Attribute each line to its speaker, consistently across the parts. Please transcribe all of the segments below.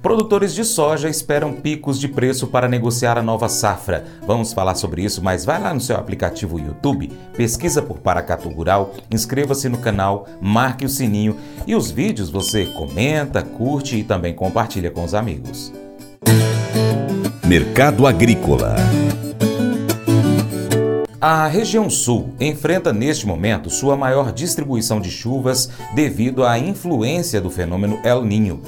Speaker 1: Produtores de soja esperam picos de preço para negociar a nova safra. Vamos falar sobre isso, mas vai lá no seu aplicativo YouTube, pesquisa por Paracatu Rural, inscreva-se no canal, marque o sininho e os vídeos você comenta, curte e também compartilha com os amigos.
Speaker 2: Mercado Agrícola
Speaker 1: a região sul enfrenta neste momento sua maior distribuição de chuvas devido à influência do fenômeno El Ninho.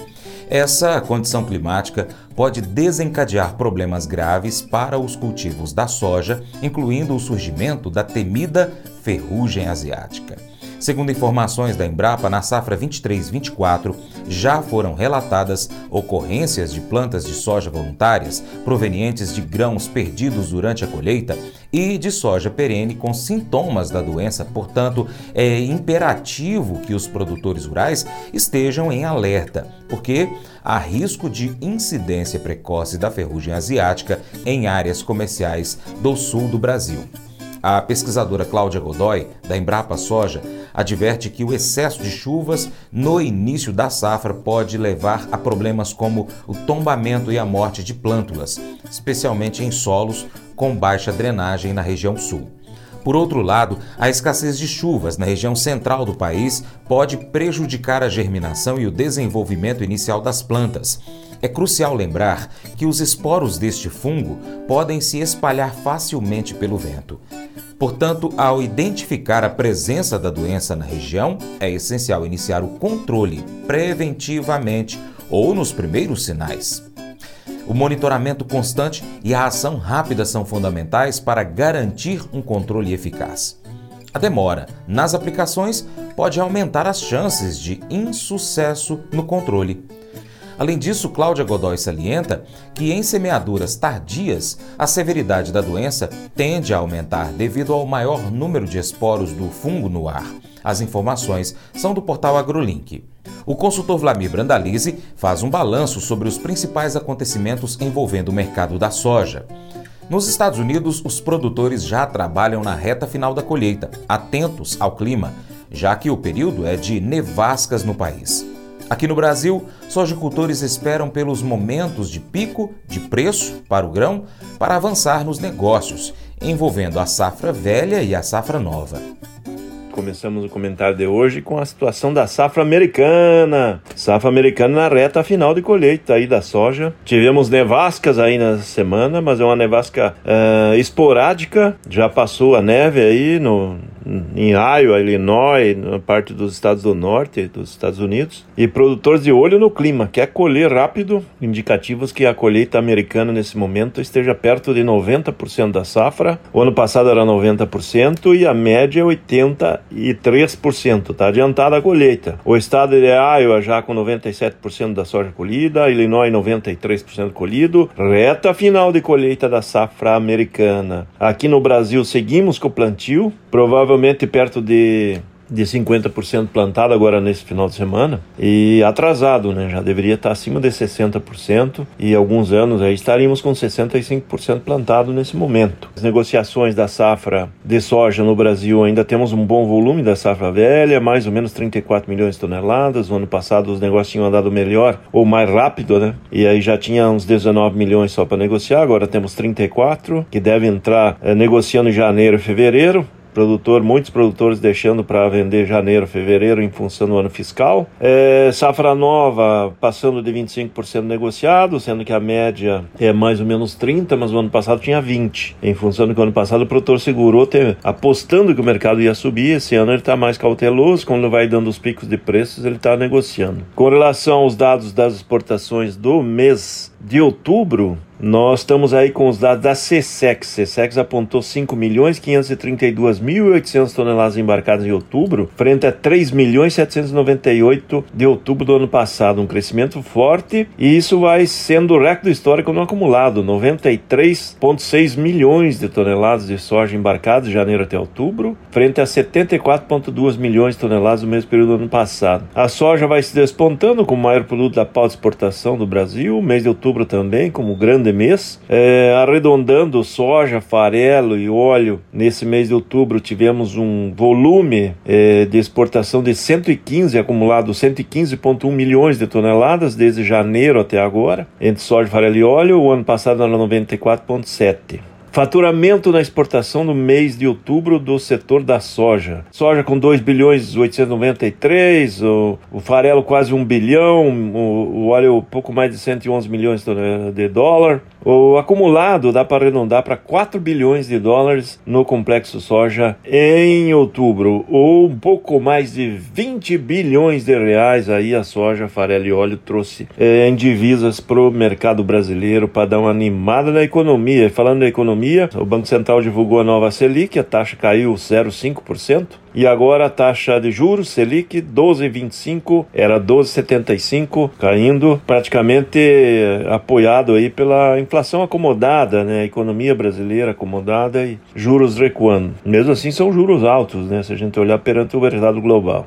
Speaker 1: Essa condição climática pode desencadear problemas graves para os cultivos da soja, incluindo o surgimento da temida ferrugem asiática. Segundo informações da Embrapa, na safra 23-24 já foram relatadas ocorrências de plantas de soja voluntárias provenientes de grãos perdidos durante a colheita e de soja perene com sintomas da doença. Portanto, é imperativo que os produtores rurais estejam em alerta, porque há risco de incidência precoce da ferrugem asiática em áreas comerciais do sul do Brasil. A pesquisadora Cláudia Godoy, da Embrapa Soja, adverte que o excesso de chuvas no início da safra pode levar a problemas como o tombamento e a morte de plântulas, especialmente em solos com baixa drenagem na região sul. Por outro lado, a escassez de chuvas na região central do país pode prejudicar a germinação e o desenvolvimento inicial das plantas. É crucial lembrar que os esporos deste fungo podem se espalhar facilmente pelo vento. Portanto, ao identificar a presença da doença na região, é essencial iniciar o controle preventivamente ou nos primeiros sinais. O monitoramento constante e a ação rápida são fundamentais para garantir um controle eficaz. A demora nas aplicações pode aumentar as chances de insucesso no controle. Além disso, Cláudia Godoy salienta que em semeaduras tardias, a severidade da doença tende a aumentar devido ao maior número de esporos do fungo no ar. As informações são do portal AgroLink. O consultor Vlamir Brandalize faz um balanço sobre os principais acontecimentos envolvendo o mercado da soja. Nos Estados Unidos, os produtores já trabalham na reta final da colheita, atentos ao clima, já que o período é de nevascas no país. Aqui no Brasil, sojicultores esperam pelos momentos de pico de preço para o grão para avançar nos negócios, envolvendo a safra velha e a safra nova.
Speaker 3: Começamos o comentário de hoje com a situação da safra americana. Safra americana na reta final de colheita aí da soja. Tivemos nevascas aí na semana, mas é uma nevasca uh, esporádica. Já passou a neve aí no, em Iowa, Illinois, na parte dos estados do norte dos Estados Unidos. E produtores de olho no clima, quer colher rápido, indicativos que a colheita americana nesse momento esteja perto de 90% da safra. O ano passado era 90% e a média é 83%. Está adiantada a colheita. O estado de Iowa já com 97% da soja colhida, Illinois 93% colhido. Reta final de colheita da safra americana. Aqui no Brasil seguimos com o plantio, provavelmente provavelmente perto de de 50% plantado agora nesse final de semana e atrasado, né? Já deveria estar acima de 60% e alguns anos aí estaríamos com 65% plantado nesse momento. As negociações da safra de soja no Brasil ainda temos um bom volume da safra velha, mais ou menos 34 milhões de toneladas. No ano passado os negócios tinham andado melhor ou mais rápido, né? E aí já tinha uns 19 milhões só para negociar, agora temos 34 que devem entrar é, negociando em janeiro e fevereiro produtor, muitos produtores deixando para vender janeiro, fevereiro em função do ano fiscal. É, safra nova passando de 25% negociado, sendo que a média é mais ou menos 30, mas no ano passado tinha 20. Em função do que o ano passado o produtor segurou, apostando que o mercado ia subir. Esse ano ele está mais cauteloso, quando vai dando os picos de preços, ele está negociando. Com relação aos dados das exportações do mês de outubro, nós estamos aí com os dados da CSEX. CSEX apontou 5 milhões 532.800 toneladas embarcadas em outubro, frente a 3 milhões 798 de outubro do ano passado, um crescimento forte, e isso vai sendo o recorde histórico no acumulado, 93.6 milhões de toneladas de soja embarcadas de janeiro até outubro, frente a 74.2 milhões de toneladas no mesmo período do ano passado. A soja vai se despontando como maior produto da pauta de exportação do Brasil, mês de outubro também, como grande de mês. É, arredondando soja, farelo e óleo, nesse mês de outubro tivemos um volume é, de exportação de 115 acumulado, 115,1 milhões de toneladas desde janeiro até agora, entre soja, farelo e óleo. O ano passado era 94,7. Faturamento na exportação no mês de outubro do setor da soja. Soja com 2 bilhões 893, o, o farelo quase 1 bilhão, o, o óleo pouco mais de 111 milhões de dólar. O acumulado dá para arredondar para 4 bilhões de dólares no complexo soja em outubro, ou um pouco mais de 20 bilhões de reais aí a soja, farelo e óleo trouxe é, em divisas para o mercado brasileiro para dar uma animada na economia. Falando da economia, o Banco Central divulgou a nova Selic, a taxa caiu 0,5%. E agora a taxa de juros Selic 12,25 era 12,75, caindo praticamente apoiado aí pela inflação acomodada, né? A economia brasileira acomodada e juros recuando. Mesmo assim são juros altos, né? Se a gente olhar perante o mercado global.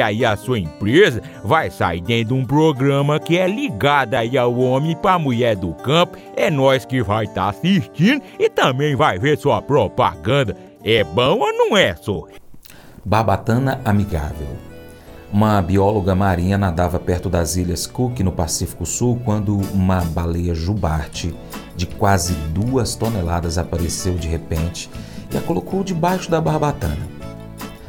Speaker 2: aí a sua empresa vai sair dentro de um programa que é ligado aí ao homem para mulher do campo. É nós que vai estar tá assistindo e também vai ver sua propaganda. É bom ou não é, só?
Speaker 1: Barbatana amigável. Uma bióloga marinha nadava perto das ilhas Cook, no Pacífico Sul, quando uma baleia jubarte de quase duas toneladas apareceu de repente e a colocou debaixo da barbatana.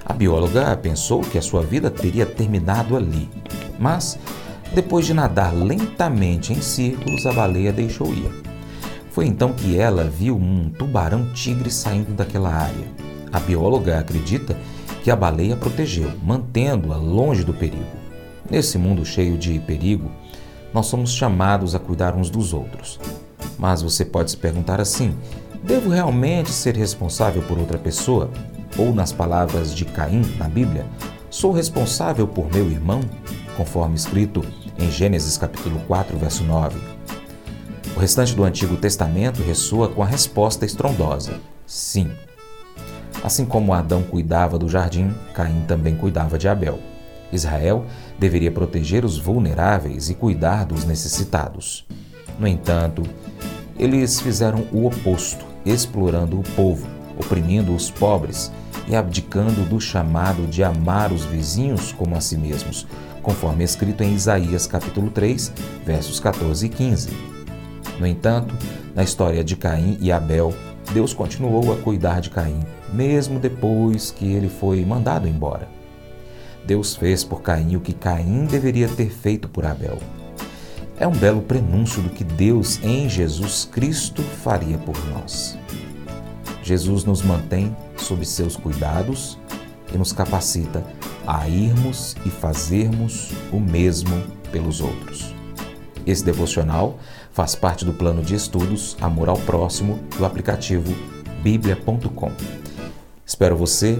Speaker 1: A bióloga pensou que a sua vida teria terminado ali, mas depois de nadar lentamente em círculos, a baleia deixou ir. Foi então que ela viu um tubarão-tigre saindo daquela área. A bióloga acredita que a baleia protegeu, mantendo-a longe do perigo. Nesse mundo cheio de perigo, nós somos chamados a cuidar uns dos outros. Mas você pode se perguntar assim: devo realmente ser responsável por outra pessoa? Ou, nas palavras de Caim na Bíblia, sou responsável por meu irmão? Conforme escrito em Gênesis capítulo 4, verso 9. O restante do Antigo Testamento ressoa com a resposta estrondosa: sim. Assim como Adão cuidava do jardim, Caim também cuidava de Abel. Israel deveria proteger os vulneráveis e cuidar dos necessitados. No entanto, eles fizeram o oposto, explorando o povo, oprimindo os pobres e abdicando do chamado de amar os vizinhos como a si mesmos, conforme escrito em Isaías capítulo 3, versos 14 e 15. No entanto, na história de Caim e Abel, Deus continuou a cuidar de Caim, mesmo depois que ele foi mandado embora. Deus fez por Caim o que Caim deveria ter feito por Abel. É um belo prenúncio do que Deus em Jesus Cristo faria por nós. Jesus nos mantém sob seus cuidados e nos capacita a irmos e fazermos o mesmo pelos outros. Esse devocional faz parte do plano de estudos Amor ao Próximo do aplicativo bíblia.com. Espero você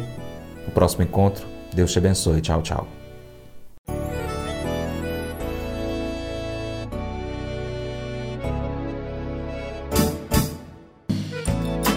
Speaker 1: no próximo encontro. Deus te abençoe. Tchau, tchau.